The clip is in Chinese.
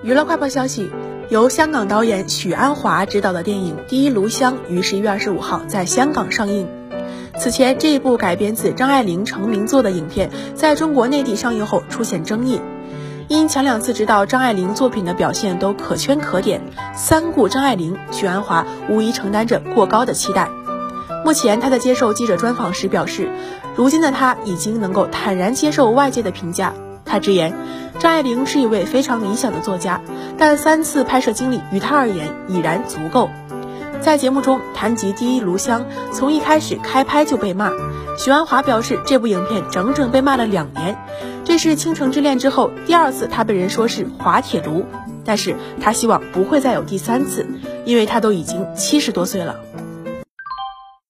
娱乐快报消息：由香港导演许鞍华执导的电影《第一炉香》于十一月二十五号在香港上映。此前，这一部改编自张爱玲成名作的影片在中国内地上映后出现争议，因前两次执导张爱玲作品的表现都可圈可点，三顾张爱玲，许鞍华无疑承担着过高的期待。目前，他在接受记者专访时表示，如今的他已经能够坦然接受外界的评价。他直言，张爱玲是一位非常理想的作家，但三次拍摄经历于他而言已然足够。在节目中谈及《第一炉香》，从一开始开拍就被骂，许鞍华表示这部影片整整被骂了两年，这是《倾城之恋》之后第二次他被人说是滑铁卢，但是他希望不会再有第三次，因为他都已经七十多岁了。